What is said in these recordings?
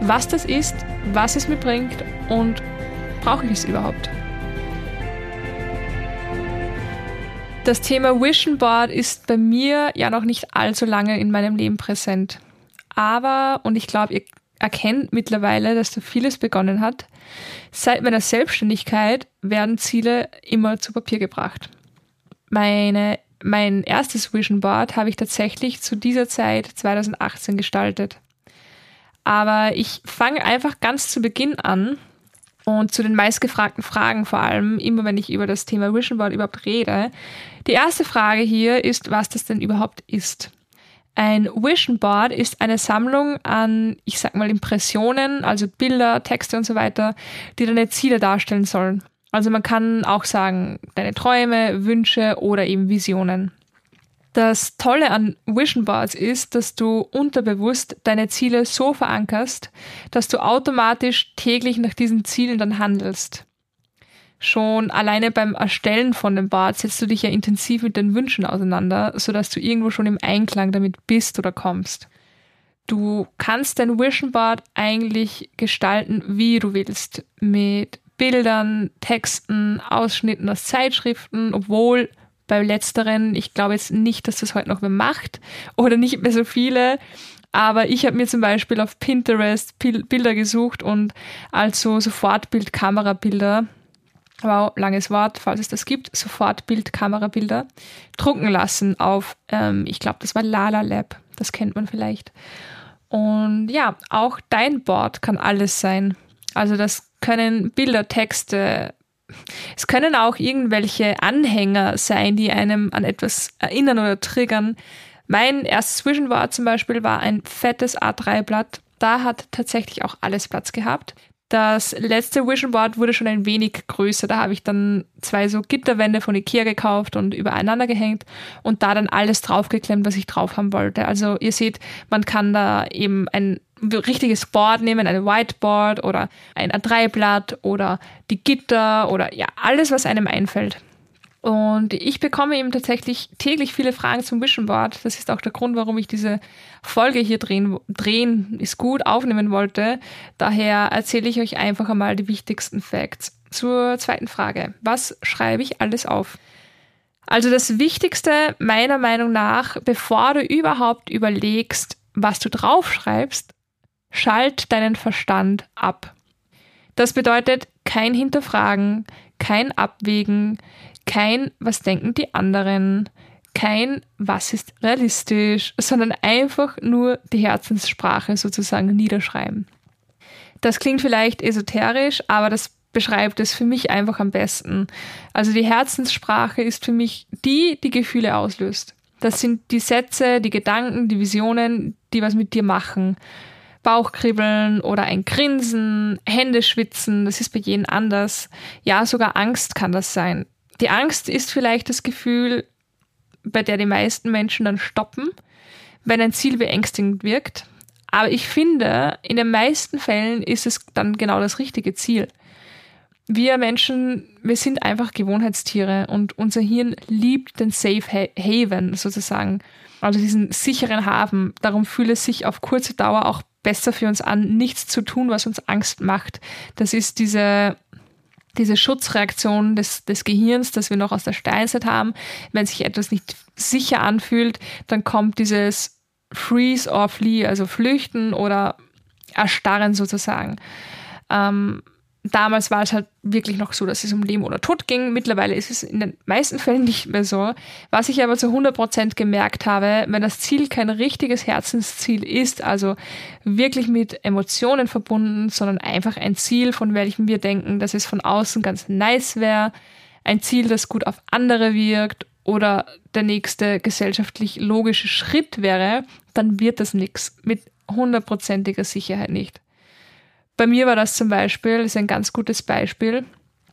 was das ist, was es mir bringt und brauche ich es überhaupt. Das Thema Vision Board ist bei mir ja noch nicht allzu lange in meinem Leben präsent. Aber, und ich glaube, ihr erkennt mittlerweile, dass da vieles begonnen hat, seit meiner Selbstständigkeit werden Ziele immer zu Papier gebracht. Meine mein erstes Vision Board habe ich tatsächlich zu dieser Zeit 2018 gestaltet. Aber ich fange einfach ganz zu Beginn an und zu den meistgefragten Fragen vor allem, immer wenn ich über das Thema Vision Board überhaupt rede. Die erste Frage hier ist, was das denn überhaupt ist. Ein Vision Board ist eine Sammlung an, ich sag mal, Impressionen, also Bilder, Texte und so weiter, die deine Ziele darstellen sollen. Also man kann auch sagen, deine Träume, Wünsche oder eben Visionen. Das Tolle an Vision Boards ist, dass du unterbewusst deine Ziele so verankerst, dass du automatisch täglich nach diesen Zielen dann handelst. Schon alleine beim Erstellen von dem Board setzt du dich ja intensiv mit den Wünschen auseinander, sodass du irgendwo schon im Einklang damit bist oder kommst. Du kannst dein Vision Board eigentlich gestalten, wie du willst, mit Bildern, Texten, Ausschnitten aus Zeitschriften, obwohl bei letzteren, ich glaube jetzt nicht, dass das heute noch wer macht oder nicht mehr so viele. Aber ich habe mir zum Beispiel auf Pinterest Bilder gesucht und also Sofortbild-Kamerabilder, wow, langes Wort, falls es das gibt, Sofortbild-Kamerabilder, drucken lassen auf, ähm, ich glaube, das war Lala Lab, das kennt man vielleicht. Und ja, auch dein Board kann alles sein. Also das können Bilder, Texte, es können auch irgendwelche Anhänger sein, die einem an etwas erinnern oder triggern. Mein erstes Vision Board zum Beispiel war ein fettes A3-Blatt. Da hat tatsächlich auch alles Platz gehabt. Das letzte Vision Board wurde schon ein wenig größer. Da habe ich dann zwei so Gitterwände von Ikea gekauft und übereinander gehängt und da dann alles draufgeklemmt, was ich drauf haben wollte. Also ihr seht, man kann da eben ein richtiges Board nehmen, ein Whiteboard oder ein A3-Blatt oder die Gitter oder ja, alles, was einem einfällt. Und ich bekomme eben tatsächlich täglich viele Fragen zum Vision Board. Das ist auch der Grund, warum ich diese Folge hier drehen, drehen ist gut, aufnehmen wollte. Daher erzähle ich euch einfach einmal die wichtigsten Facts. Zur zweiten Frage. Was schreibe ich alles auf? Also das Wichtigste meiner Meinung nach, bevor du überhaupt überlegst, was du draufschreibst, schalt deinen Verstand ab. Das bedeutet kein Hinterfragen, kein Abwägen, kein Was denken die anderen, kein Was ist realistisch, sondern einfach nur die Herzenssprache sozusagen niederschreiben. Das klingt vielleicht esoterisch, aber das beschreibt es für mich einfach am besten. Also die Herzenssprache ist für mich die, die Gefühle auslöst. Das sind die Sätze, die Gedanken, die Visionen, die was mit dir machen. Bauchkribbeln oder ein Grinsen, Hände schwitzen, das ist bei jedem anders. Ja, sogar Angst kann das sein. Die Angst ist vielleicht das Gefühl, bei der die meisten Menschen dann stoppen, wenn ein Ziel beängstigend wirkt. Aber ich finde, in den meisten Fällen ist es dann genau das richtige Ziel. Wir Menschen, wir sind einfach Gewohnheitstiere und unser Hirn liebt den Safe Haven sozusagen, also diesen sicheren Hafen. Darum fühlt es sich auf kurze Dauer auch besser für uns an, nichts zu tun, was uns Angst macht. Das ist diese diese Schutzreaktion des, des Gehirns, das wir noch aus der Steinzeit haben, wenn sich etwas nicht sicher anfühlt, dann kommt dieses Freeze or Flee, also flüchten oder erstarren sozusagen. Ähm, damals war es halt wirklich noch so, dass es um Leben oder Tod ging. Mittlerweile ist es in den meisten Fällen nicht mehr so. Was ich aber zu 100% gemerkt habe, wenn das Ziel kein richtiges Herzensziel ist, also wirklich mit Emotionen verbunden, sondern einfach ein Ziel, von welchem wir denken, dass es von außen ganz nice wäre, ein Ziel, das gut auf andere wirkt oder der nächste gesellschaftlich logische Schritt wäre, dann wird das nichts. Mit hundertprozentiger Sicherheit nicht. Bei mir war das zum Beispiel, ist ein ganz gutes Beispiel,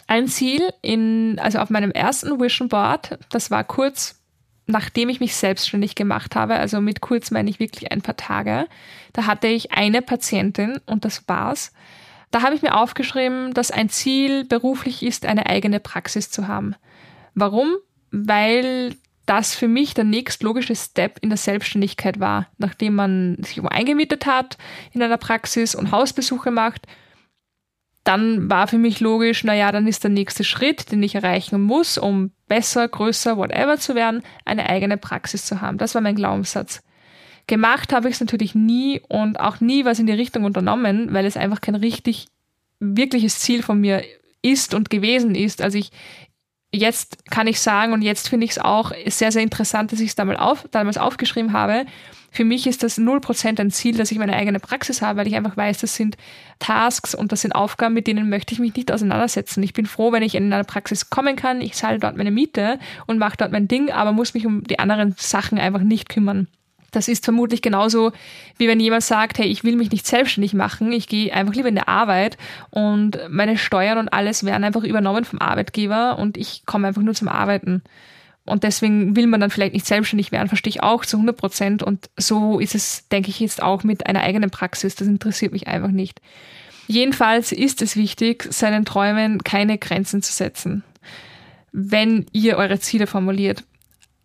ein Ziel in, also auf meinem ersten Vision Board, das war kurz nachdem ich mich selbstständig gemacht habe, also mit kurz meine ich wirklich ein paar Tage, da hatte ich eine Patientin und das war's. Da habe ich mir aufgeschrieben, dass ein Ziel beruflich ist, eine eigene Praxis zu haben. Warum? Weil das für mich der nächstlogische Step in der Selbstständigkeit war, nachdem man sich eingemietet hat in einer Praxis und Hausbesuche macht dann war für mich logisch, naja, dann ist der nächste Schritt, den ich erreichen muss, um besser, größer, whatever zu werden, eine eigene Praxis zu haben. Das war mein Glaubenssatz. Gemacht habe ich es natürlich nie und auch nie was in die Richtung unternommen, weil es einfach kein richtig wirkliches Ziel von mir ist und gewesen ist. Also ich, jetzt kann ich sagen und jetzt finde ich es auch sehr, sehr interessant, dass ich es damals, auf, damals aufgeschrieben habe, für mich ist das 0% ein Ziel, dass ich meine eigene Praxis habe, weil ich einfach weiß, das sind Tasks und das sind Aufgaben, mit denen möchte ich mich nicht auseinandersetzen. Ich bin froh, wenn ich in eine Praxis kommen kann, ich zahle dort meine Miete und mache dort mein Ding, aber muss mich um die anderen Sachen einfach nicht kümmern. Das ist vermutlich genauso, wie wenn jemand sagt, hey, ich will mich nicht selbstständig machen, ich gehe einfach lieber in die Arbeit und meine Steuern und alles werden einfach übernommen vom Arbeitgeber und ich komme einfach nur zum Arbeiten. Und deswegen will man dann vielleicht nicht selbstständig werden, verstehe ich auch zu 100 Prozent. Und so ist es, denke ich, jetzt auch mit einer eigenen Praxis. Das interessiert mich einfach nicht. Jedenfalls ist es wichtig, seinen Träumen keine Grenzen zu setzen, wenn ihr eure Ziele formuliert.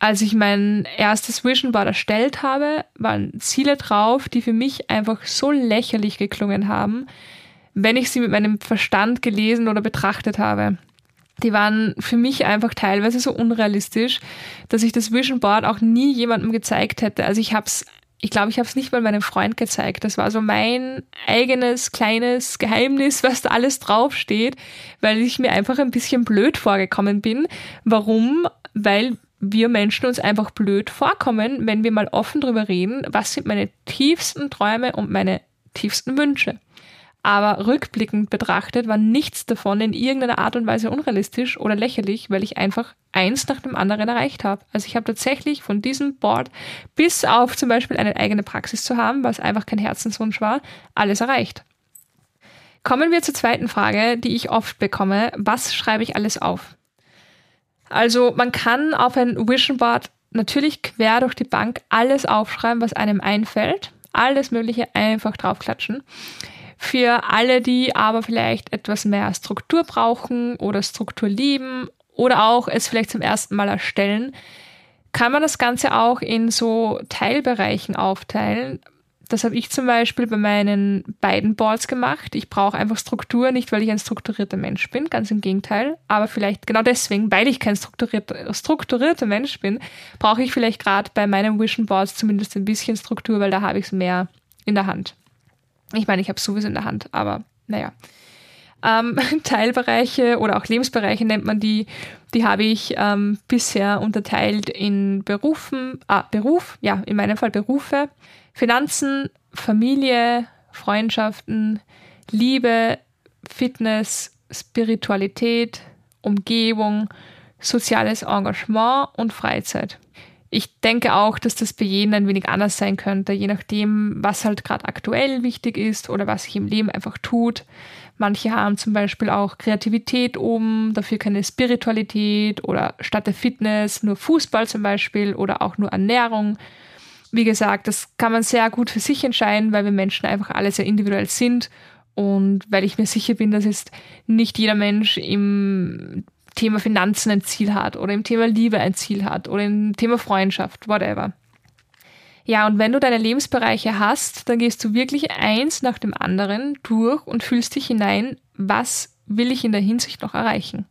Als ich mein erstes Vision Board erstellt habe, waren Ziele drauf, die für mich einfach so lächerlich geklungen haben, wenn ich sie mit meinem Verstand gelesen oder betrachtet habe die waren für mich einfach teilweise so unrealistisch, dass ich das Vision Board auch nie jemandem gezeigt hätte. Also ich habe es, ich glaube, ich habe es nicht mal meinem Freund gezeigt. Das war so mein eigenes kleines Geheimnis, was da alles draufsteht, weil ich mir einfach ein bisschen blöd vorgekommen bin. Warum? Weil wir Menschen uns einfach blöd vorkommen, wenn wir mal offen drüber reden, was sind meine tiefsten Träume und meine tiefsten Wünsche. Aber rückblickend betrachtet war nichts davon in irgendeiner Art und Weise unrealistisch oder lächerlich, weil ich einfach eins nach dem anderen erreicht habe. Also ich habe tatsächlich von diesem Board bis auf zum Beispiel eine eigene Praxis zu haben, was einfach kein Herzenswunsch war, alles erreicht. Kommen wir zur zweiten Frage, die ich oft bekomme. Was schreibe ich alles auf? Also man kann auf ein Vision Board natürlich quer durch die Bank alles aufschreiben, was einem einfällt. Alles Mögliche einfach draufklatschen. Für alle, die aber vielleicht etwas mehr Struktur brauchen oder Struktur lieben oder auch es vielleicht zum ersten Mal erstellen, kann man das Ganze auch in so Teilbereichen aufteilen. Das habe ich zum Beispiel bei meinen beiden Boards gemacht. Ich brauche einfach Struktur, nicht weil ich ein strukturierter Mensch bin, ganz im Gegenteil, aber vielleicht genau deswegen, weil ich kein strukturierter, strukturierter Mensch bin, brauche ich vielleicht gerade bei meinen Vision Boards zumindest ein bisschen Struktur, weil da habe ich es mehr in der Hand. Ich meine, ich habe es sowieso in der Hand, aber naja. Ähm, Teilbereiche oder auch Lebensbereiche nennt man die, die habe ich ähm, bisher unterteilt in Berufen, ah, Beruf, ja, in meinem Fall Berufe, Finanzen, Familie, Freundschaften, Liebe, Fitness, Spiritualität, Umgebung, soziales Engagement und Freizeit. Ich denke auch, dass das bei jedem ein wenig anders sein könnte, je nachdem, was halt gerade aktuell wichtig ist oder was sich im Leben einfach tut. Manche haben zum Beispiel auch Kreativität oben, dafür keine Spiritualität oder statt der Fitness nur Fußball zum Beispiel oder auch nur Ernährung. Wie gesagt, das kann man sehr gut für sich entscheiden, weil wir Menschen einfach alle sehr individuell sind und weil ich mir sicher bin, dass jetzt nicht jeder Mensch im Thema Finanzen ein Ziel hat oder im Thema Liebe ein Ziel hat oder im Thema Freundschaft, whatever. Ja, und wenn du deine Lebensbereiche hast, dann gehst du wirklich eins nach dem anderen durch und fühlst dich hinein, was will ich in der Hinsicht noch erreichen.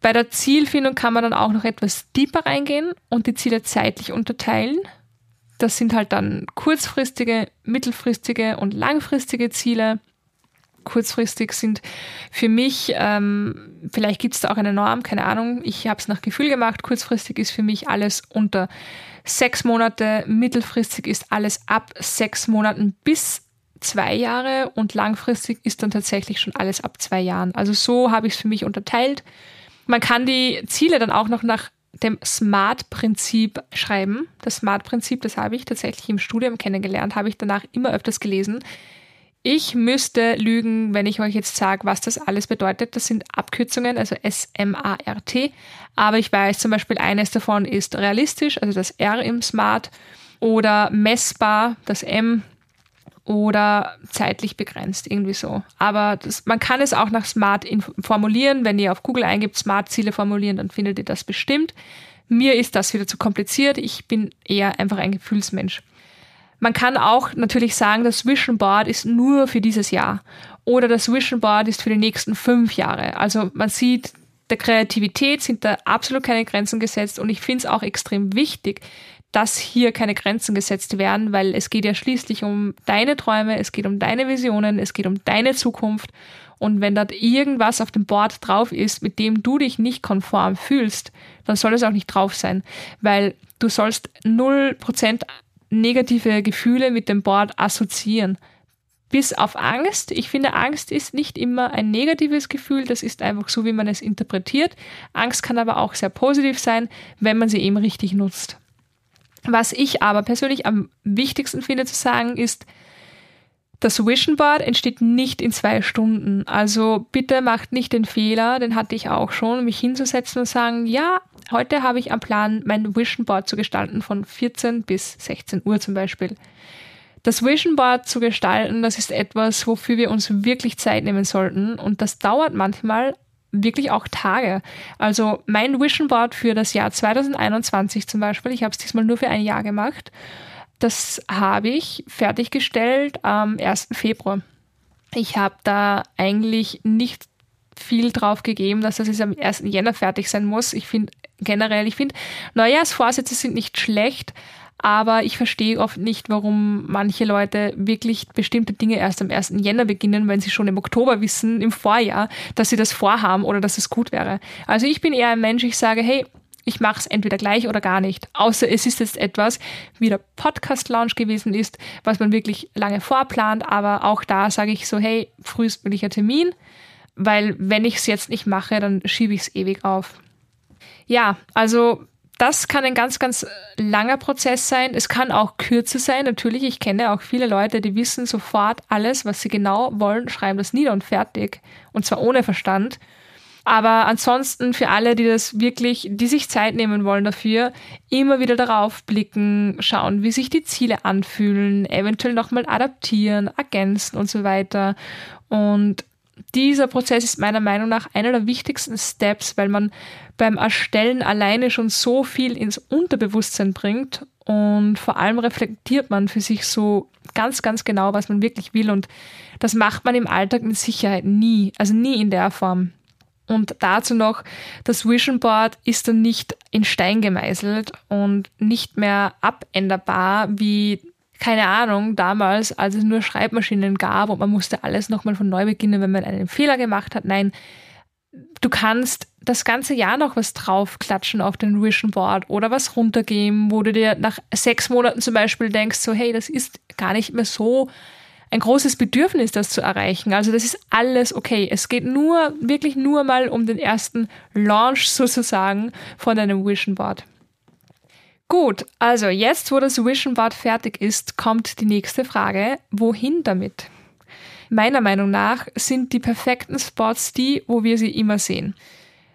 Bei der Zielfindung kann man dann auch noch etwas tiefer reingehen und die Ziele zeitlich unterteilen. Das sind halt dann kurzfristige, mittelfristige und langfristige Ziele kurzfristig sind für mich, ähm, vielleicht gibt es da auch eine Norm, keine Ahnung, ich habe es nach Gefühl gemacht, kurzfristig ist für mich alles unter sechs Monate, mittelfristig ist alles ab sechs Monaten bis zwei Jahre und langfristig ist dann tatsächlich schon alles ab zwei Jahren. Also so habe ich es für mich unterteilt. Man kann die Ziele dann auch noch nach dem SMART-Prinzip schreiben. Das SMART-Prinzip, das habe ich tatsächlich im Studium kennengelernt, habe ich danach immer öfters gelesen Ich müsste lügen, wenn ich euch jetzt sage, was das alles bedeutet. Das sind Abkürzungen, also S-M-A-R-T. Aber ich weiß zum Beispiel, eines davon ist realistisch, also das R im Smart, oder messbar, das M, oder zeitlich begrenzt, irgendwie so. Aber das, man kann es auch nach Smart formulieren. Wenn ihr auf Google eingibt, Smart-Ziele formulieren, dann findet ihr das bestimmt. Mir ist das wieder zu kompliziert. Ich bin eher einfach ein Gefühlsmensch. Man kann auch natürlich sagen, das Vision Board ist nur für dieses Jahr oder das Vision Board ist für die nächsten fünf Jahre. Also man sieht, der Kreativität sind da absolut keine Grenzen gesetzt und ich finde es auch extrem wichtig, dass hier keine Grenzen gesetzt werden, weil es geht ja schließlich um deine Träume, es geht um deine Visionen, es geht um deine Zukunft. Und wenn dort irgendwas auf dem Board drauf ist, mit dem du dich nicht konform fühlst, dann soll es auch nicht drauf sein, weil du sollst 0% negative Gefühle mit dem Board assoziieren. Bis auf Angst. Ich finde, Angst ist nicht immer ein negatives Gefühl, das ist einfach so, wie man es interpretiert. Angst kann aber auch sehr positiv sein, wenn man sie eben richtig nutzt. Was ich aber persönlich am wichtigsten finde zu sagen, ist, das Vision Board entsteht nicht in zwei Stunden. Also bitte macht nicht den Fehler, den hatte ich auch schon, mich hinzusetzen und sagen, ja, heute habe ich am Plan, mein Vision Board zu gestalten von 14 bis 16 Uhr zum Beispiel. Das Vision Board zu gestalten, das ist etwas, wofür wir uns wirklich Zeit nehmen sollten. Und das dauert manchmal wirklich auch Tage. Also mein Vision Board für das Jahr 2021 zum Beispiel, ich habe es diesmal nur für ein Jahr gemacht, das habe ich fertiggestellt am 1. Februar. Ich habe da eigentlich nicht viel drauf gegeben, dass das am 1. Jänner fertig sein muss. Ich finde generell, ich finde, Neujahrsvorsätze sind nicht schlecht, aber ich verstehe oft nicht, warum manche Leute wirklich bestimmte Dinge erst am 1. Jänner beginnen, wenn sie schon im Oktober wissen, im Vorjahr, dass sie das vorhaben oder dass es gut wäre. Also ich bin eher ein Mensch, ich sage, hey, ich mache es entweder gleich oder gar nicht. Außer es ist jetzt etwas, wie der Podcast-Lounge gewesen ist, was man wirklich lange vorplant, aber auch da sage ich so, hey, frühestmöglicher Termin, weil wenn ich es jetzt nicht mache, dann schiebe ich es ewig auf. Ja, also das kann ein ganz, ganz langer Prozess sein. Es kann auch kürzer sein. Natürlich, ich kenne auch viele Leute, die wissen sofort alles, was sie genau wollen, schreiben das nieder und fertig. Und zwar ohne Verstand. Aber ansonsten für alle, die das wirklich, die sich Zeit nehmen wollen dafür, immer wieder darauf blicken, schauen, wie sich die Ziele anfühlen, eventuell nochmal adaptieren, ergänzen und so weiter. Und dieser Prozess ist meiner Meinung nach einer der wichtigsten Steps, weil man beim Erstellen alleine schon so viel ins Unterbewusstsein bringt und vor allem reflektiert man für sich so ganz, ganz genau, was man wirklich will und das macht man im Alltag mit Sicherheit nie, also nie in der Form. Und dazu noch, das Vision Board ist dann nicht in Stein gemeißelt und nicht mehr abänderbar wie keine Ahnung, damals, als es nur Schreibmaschinen gab und man musste alles nochmal von neu beginnen, wenn man einen Fehler gemacht hat. Nein, du kannst das ganze Jahr noch was draufklatschen auf den Vision Board oder was runtergeben, wo du dir nach sechs Monaten zum Beispiel denkst, so hey, das ist gar nicht mehr so ein großes Bedürfnis, das zu erreichen. Also das ist alles okay. Es geht nur, wirklich nur mal um den ersten Launch sozusagen von deinem Vision Board. Gut, also jetzt, wo das Vision Board fertig ist, kommt die nächste Frage. Wohin damit? Meiner Meinung nach sind die perfekten Spots die, wo wir sie immer sehen.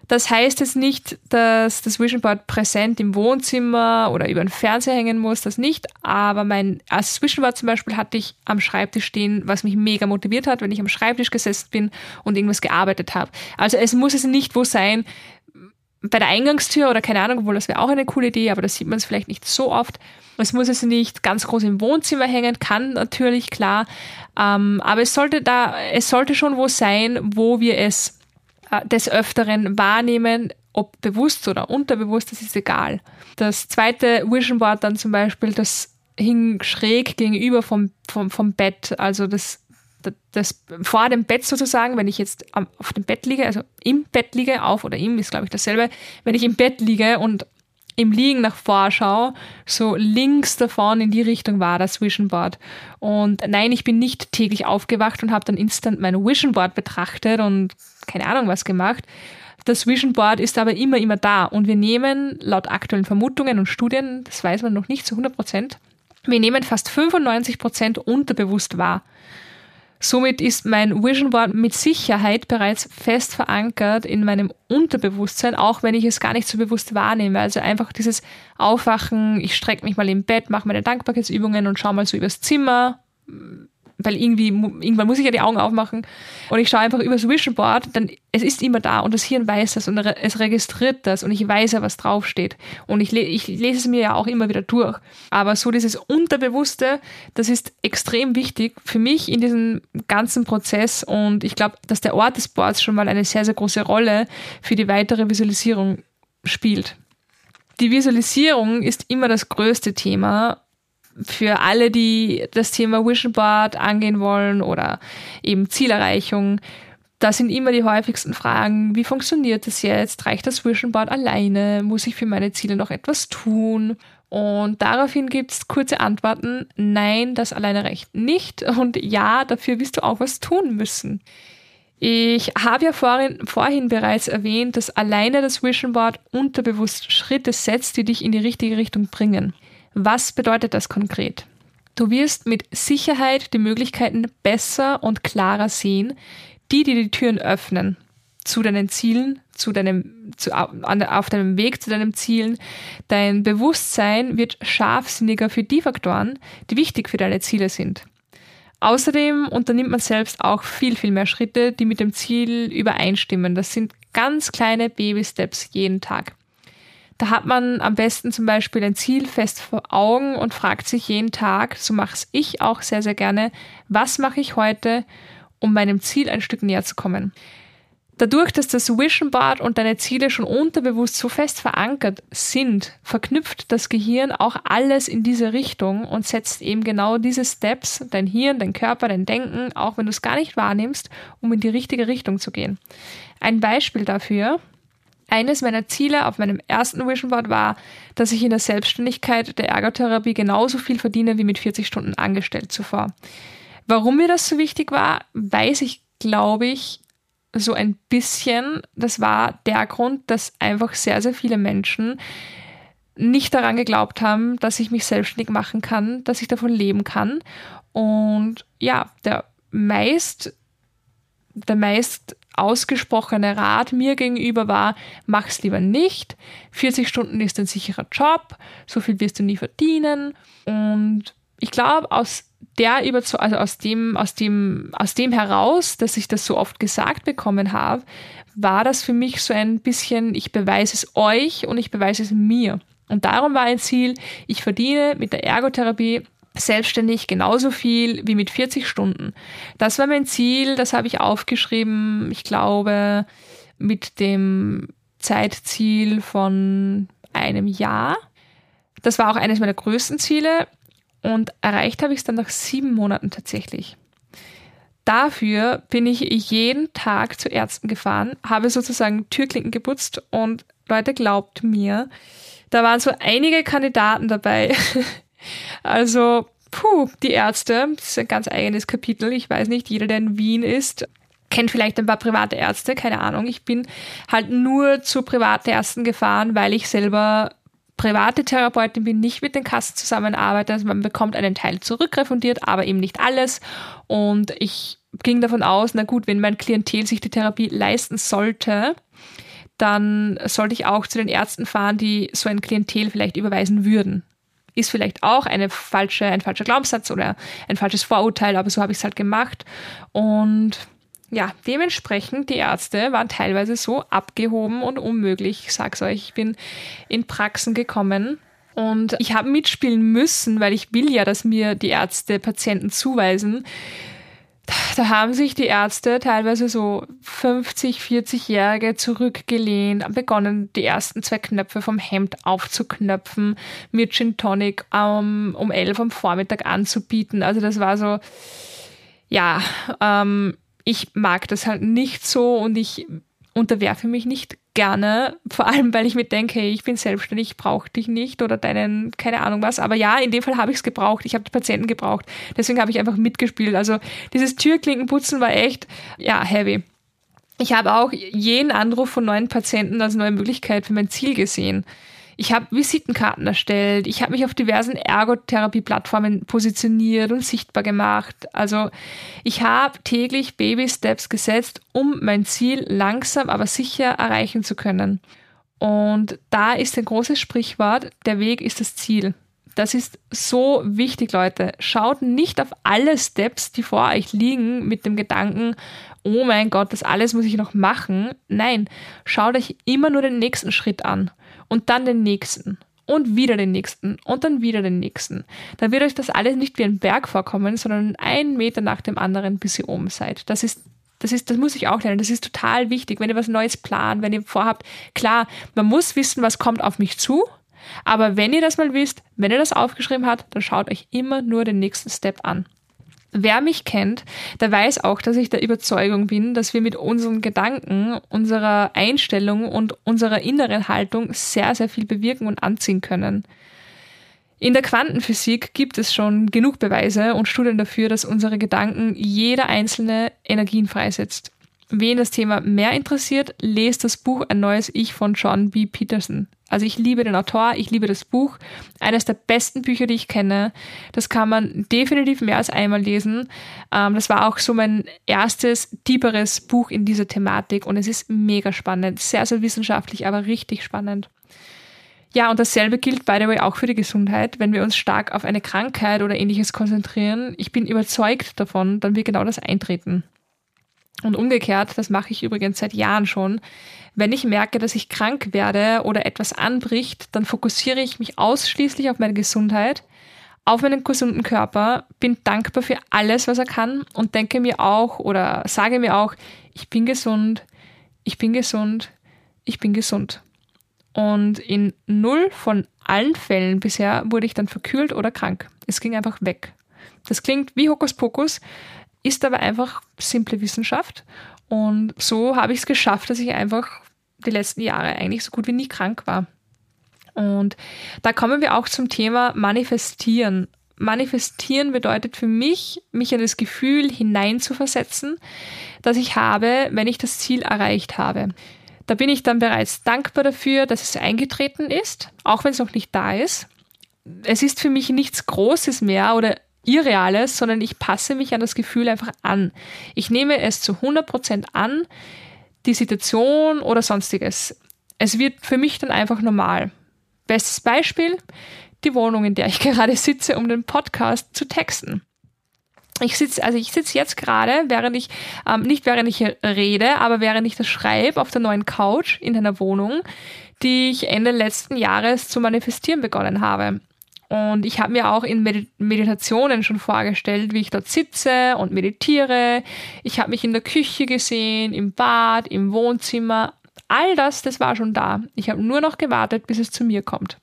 Das heißt jetzt nicht, dass das Vision Board präsent im Wohnzimmer oder über den Fernseher hängen muss, das nicht. Aber mein erstes Vision Board zum Beispiel hatte ich am Schreibtisch stehen, was mich mega motiviert hat, wenn ich am Schreibtisch gesessen bin und irgendwas gearbeitet habe. Also es muss es nicht wo sein, bei der Eingangstür oder keine Ahnung, obwohl das wäre auch eine coole Idee, aber da sieht man es vielleicht nicht so oft. Es muss es nicht ganz groß im Wohnzimmer hängen, kann natürlich, klar. Ähm, aber es sollte da, es sollte schon wo sein, wo wir es äh, des Öfteren wahrnehmen, ob bewusst oder unterbewusst, das ist egal. Das zweite Vision Board dann zum Beispiel, das hing schräg gegenüber vom, vom, vom Bett, also das das vor dem Bett sozusagen, wenn ich jetzt auf dem Bett liege, also im Bett liege, auf oder im ist glaube ich dasselbe, wenn ich im Bett liege und im Liegen nach vorschaue, so links davon in die Richtung war das Vision Board. Und nein, ich bin nicht täglich aufgewacht und habe dann instant mein Vision Board betrachtet und keine Ahnung was gemacht. Das Vision Board ist aber immer, immer da und wir nehmen laut aktuellen Vermutungen und Studien, das weiß man noch nicht zu 100 Prozent, wir nehmen fast 95 Prozent unterbewusst wahr. Somit ist mein Vision Board mit Sicherheit bereits fest verankert in meinem Unterbewusstsein, auch wenn ich es gar nicht so bewusst wahrnehme. Also einfach dieses Aufwachen, ich strecke mich mal im Bett, mache meine Dankbarkeitsübungen und schaue mal so übers Zimmer, weil irgendwie, irgendwann muss ich ja die Augen aufmachen und ich schaue einfach übers Vision Board, dann, es ist immer da und das Hirn weiß das und es registriert das und ich weiß ja, was draufsteht. Und ich, ich lese es mir ja auch immer wieder durch. Aber so dieses Unterbewusste, das ist extrem wichtig für mich in diesem ganzen Prozess und ich glaube, dass der Ort des Boards schon mal eine sehr, sehr große Rolle für die weitere Visualisierung spielt. Die Visualisierung ist immer das größte Thema für alle, die das Thema Vision Board angehen wollen oder eben Zielerreichung, da sind immer die häufigsten Fragen, wie funktioniert das jetzt? Reicht das Vision Board alleine? Muss ich für meine Ziele noch etwas tun? Und daraufhin gibt es kurze Antworten. Nein, das alleine reicht nicht. Und ja, dafür wirst du auch was tun müssen. Ich habe ja vorhin, vorhin bereits erwähnt, dass alleine das Vision Board unterbewusst Schritte setzt, die dich in die richtige Richtung bringen. Was bedeutet das konkret? Du wirst mit Sicherheit die Möglichkeiten besser und klarer sehen, die dir die Türen öffnen zu deinen Zielen, zu deinem, zu, auf deinem Weg zu deinen Zielen. Dein Bewusstsein wird scharfsinniger für die Faktoren, die wichtig für deine Ziele sind. Außerdem unternimmt man selbst auch viel, viel mehr Schritte, die mit dem Ziel übereinstimmen. Das sind ganz kleine Baby-Steps jeden Tag. Da hat man am besten zum Beispiel ein Ziel fest vor Augen und fragt sich jeden Tag, so mache es ich auch sehr, sehr gerne, was mache ich heute, um meinem Ziel ein Stück näher zu kommen. Dadurch, dass das Vision Board und deine Ziele schon unterbewusst so fest verankert sind, verknüpft das Gehirn auch alles in diese Richtung und setzt eben genau diese Steps, dein Hirn, dein Körper, dein Denken, auch wenn du es gar nicht wahrnimmst, um in die richtige Richtung zu gehen. Ein Beispiel dafür, eines meiner Ziele auf meinem ersten Vision Board war, dass ich in der Selbstständigkeit der Ergotherapie genauso viel verdiene wie mit 40 Stunden angestellt zuvor. Warum mir das so wichtig war, weiß ich, glaube ich, so ein bisschen. Das war der Grund, dass einfach sehr, sehr viele Menschen nicht daran geglaubt haben, dass ich mich selbstständig machen kann, dass ich davon leben kann. Und ja, der meist, der meist ausgesprochene Rat mir gegenüber war, mach's lieber nicht. 40 Stunden ist ein sicherer Job, so viel wirst du nie verdienen. Und ich glaube, aus der Überzeugung, also aus dem, aus dem, aus dem heraus, dass ich das so oft gesagt bekommen habe, war das für mich so ein bisschen, ich beweise es euch und ich beweise es mir. Und darum war ein Ziel, ich verdiene mit der Ergotherapie selbstständig genauso viel wie mit 40 Stunden. Das war mein Ziel, das habe ich aufgeschrieben, ich glaube, mit dem Zeitziel von einem Jahr. Das war auch eines meiner größten Ziele und erreicht habe ich es dann nach sieben Monaten tatsächlich. Dafür bin ich jeden Tag zu Ärzten gefahren, habe sozusagen Türklinken geputzt und Leute glaubt mir, da waren so einige Kandidaten dabei, Also, puh, die Ärzte, das ist ein ganz eigenes Kapitel. Ich weiß nicht, jeder, der in Wien ist, kennt vielleicht ein paar private Ärzte, keine Ahnung. Ich bin halt nur zu Privatärzten gefahren, weil ich selber private Therapeutin bin, nicht mit den Kassen zusammenarbeite. Also man bekommt einen Teil zurückrefundiert, aber eben nicht alles. Und ich ging davon aus, na gut, wenn mein Klientel sich die Therapie leisten sollte, dann sollte ich auch zu den Ärzten fahren, die so ein Klientel vielleicht überweisen würden ist vielleicht auch eine falsche, ein falscher Glaubenssatz oder ein falsches Vorurteil, aber so habe ich es halt gemacht. Und ja, dementsprechend, die Ärzte waren teilweise so abgehoben und unmöglich. Ich sag's euch, ich bin in Praxen gekommen und ich habe mitspielen müssen, weil ich will ja, dass mir die Ärzte Patienten zuweisen da haben sich die Ärzte teilweise so 50, 40-Jährige zurückgelehnt, begonnen, die ersten zwei Knöpfe vom Hemd aufzuknöpfen, mir Gin Tonic um, um 11 am Vormittag anzubieten. Also das war so, ja, ähm, ich mag das halt nicht so und ich unterwerfe mich nicht gerne, vor allem weil ich mir denke, hey, ich bin selbstständig, ich brauche dich nicht oder deinen, keine Ahnung was. Aber ja, in dem Fall habe ich es gebraucht. Ich habe die Patienten gebraucht. Deswegen habe ich einfach mitgespielt. Also dieses Türklinkenputzen war echt, ja, heavy. Ich habe auch jeden Anruf von neuen Patienten als neue Möglichkeit für mein Ziel gesehen. Ich habe Visitenkarten erstellt, ich habe mich auf diversen Ergotherapie-Plattformen positioniert und sichtbar gemacht. Also ich habe täglich Baby-Steps gesetzt, um mein Ziel langsam aber sicher erreichen zu können. Und da ist ein großes Sprichwort, der Weg ist das Ziel. Das ist so wichtig, Leute. Schaut nicht auf alle Steps, die vor euch liegen, mit dem Gedanken, oh mein Gott, das alles muss ich noch machen. Nein, schaut euch immer nur den nächsten Schritt an und dann den nächsten und wieder den nächsten und dann wieder den nächsten. Dann wird euch das alles nicht wie ein Berg vorkommen, sondern ein Meter nach dem anderen, bis ihr oben seid. Das ist das ist, das muss ich auch lernen. Das ist total wichtig, wenn ihr was Neues plant, wenn ihr vorhabt. Klar, man muss wissen, was kommt auf mich zu. Aber wenn ihr das mal wisst, wenn ihr das aufgeschrieben habt, dann schaut euch immer nur den nächsten Step an. Wer mich kennt, der weiß auch, dass ich der Überzeugung bin, dass wir mit unseren Gedanken, unserer Einstellung und unserer inneren Haltung sehr, sehr viel bewirken und anziehen können. In der Quantenphysik gibt es schon genug Beweise und Studien dafür, dass unsere Gedanken jeder einzelne Energien freisetzt. Wen das Thema mehr interessiert, lest das Buch Ein neues Ich von John B. Peterson. Also ich liebe den Autor, ich liebe das Buch. Eines der besten Bücher, die ich kenne. Das kann man definitiv mehr als einmal lesen. Ähm, das war auch so mein erstes, tieferes Buch in dieser Thematik und es ist mega spannend. Sehr, sehr wissenschaftlich, aber richtig spannend. Ja, und dasselbe gilt, by the way, auch für die Gesundheit. Wenn wir uns stark auf eine Krankheit oder ähnliches konzentrieren, ich bin überzeugt davon, dann wird genau das eintreten. Und umgekehrt, das mache ich übrigens seit Jahren schon, wenn ich merke, dass ich krank werde oder etwas anbricht, dann fokussiere ich mich ausschließlich auf meine Gesundheit, auf meinen gesunden Körper, bin dankbar für alles, was er kann und denke mir auch oder sage mir auch, ich bin gesund, ich bin gesund, ich bin gesund. Und in null von allen Fällen bisher wurde ich dann verkühlt oder krank. Es ging einfach weg. Das klingt wie Hokuspokus, ist aber einfach simple Wissenschaft. Und so habe ich es geschafft, dass ich einfach die letzten Jahre eigentlich so gut wie nie krank war. Und da kommen wir auch zum Thema Manifestieren. Manifestieren bedeutet für mich, mich in das Gefühl hineinzuversetzen, das ich habe, wenn ich das Ziel erreicht habe. Da bin ich dann bereits dankbar dafür, dass es eingetreten ist, auch wenn es noch nicht da ist. Es ist für mich nichts Großes mehr oder Irreales, sondern ich passe mich an das Gefühl einfach an. Ich nehme es zu 100% an, die Situation oder sonstiges. Es wird für mich dann einfach normal. Bestes Beispiel, die Wohnung, in der ich gerade sitze, um den Podcast zu texten. Ich sitze, also ich jetzt gerade, während ich, ähm, nicht während ich rede, aber während ich das schreibe, auf der neuen Couch in einer Wohnung, die ich Ende letzten Jahres zu manifestieren begonnen habe. Und ich habe mir auch in Meditationen schon vorgestellt, wie ich dort sitze und meditiere. Ich habe mich in der Küche gesehen, im Bad, im Wohnzimmer. All das, das war schon da. Ich habe nur noch gewartet, bis es zu mir kommt.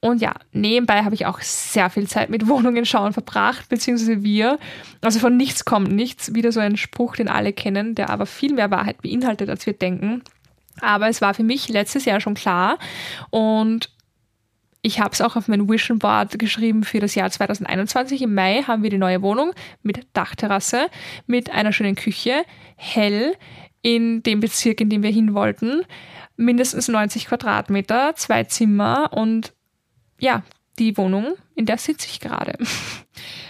Und ja, nebenbei habe ich auch sehr viel Zeit mit Wohnungen schauen verbracht, beziehungsweise wir. Also von nichts kommt nichts. Wieder so ein Spruch, den alle kennen, der aber viel mehr Wahrheit beinhaltet, als wir denken. Aber es war für mich letztes Jahr schon klar. Und ich habe es auch auf mein Vision Board geschrieben für das Jahr 2021. Im Mai haben wir die neue Wohnung mit Dachterrasse, mit einer schönen Küche, hell in dem Bezirk, in dem wir hin wollten. Mindestens 90 Quadratmeter, zwei Zimmer und ja, die Wohnung, in der sitze ich gerade.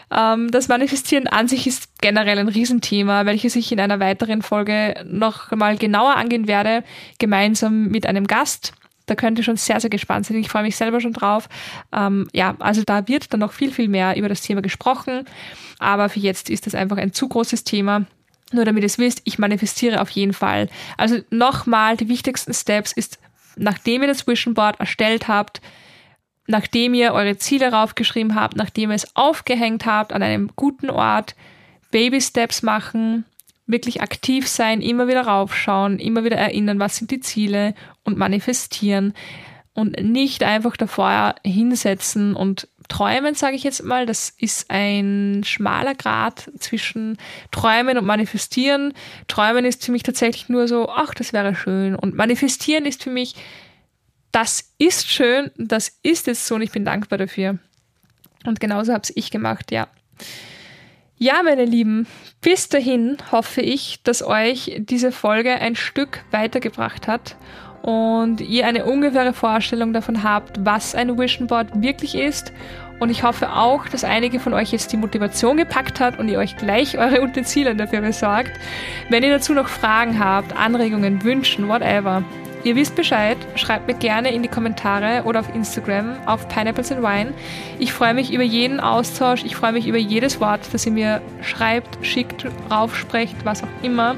Ähm, das Manifestieren an sich ist generell ein Riesenthema, welches ich in einer weiteren Folge noch mal genauer angehen werde, gemeinsam mit einem Gast. Da könnt ihr schon sehr, sehr gespannt sein. Ich freue mich selber schon drauf. Ähm, ja, also da wird dann noch viel, viel mehr über das Thema gesprochen. Aber für jetzt ist das einfach ein zu großes Thema. Nur damit ihr es wisst, ich manifestiere auf jeden Fall. Also nochmal, die wichtigsten Steps ist, nachdem ihr das Vision Board erstellt habt, nachdem ihr eure Ziele raufgeschrieben habt, nachdem ihr es aufgehängt habt an einem guten Ort, Baby Steps machen, wirklich aktiv sein, immer wieder raufschauen, immer wieder erinnern, was sind die Ziele und manifestieren und nicht einfach davor hinsetzen und träumen, sage ich jetzt mal. Das ist ein schmaler Grad zwischen träumen und manifestieren. Träumen ist für mich tatsächlich nur so, ach, das wäre schön. Und manifestieren ist für mich, das ist schön, das ist jetzt so und ich bin dankbar dafür. Und genauso habe es ich gemacht, ja. Ja, meine Lieben, bis dahin hoffe ich, dass euch diese Folge ein Stück weitergebracht hat und ihr eine ungefähre Vorstellung davon habt, was ein Vision Board wirklich ist. Und ich hoffe auch, dass einige von euch jetzt die Motivation gepackt hat und ihr euch gleich eure Utensilien dafür besorgt. Wenn ihr dazu noch Fragen habt, Anregungen, Wünschen, whatever, Ihr wisst Bescheid, schreibt mir gerne in die Kommentare oder auf Instagram auf Pineapples and Wine. Ich freue mich über jeden Austausch, ich freue mich über jedes Wort, das ihr mir schreibt, schickt, raufsprecht, was auch immer.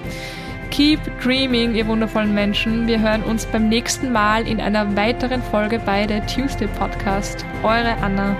Keep dreaming, ihr wundervollen Menschen. Wir hören uns beim nächsten Mal in einer weiteren Folge bei der Tuesday Podcast. Eure Anna.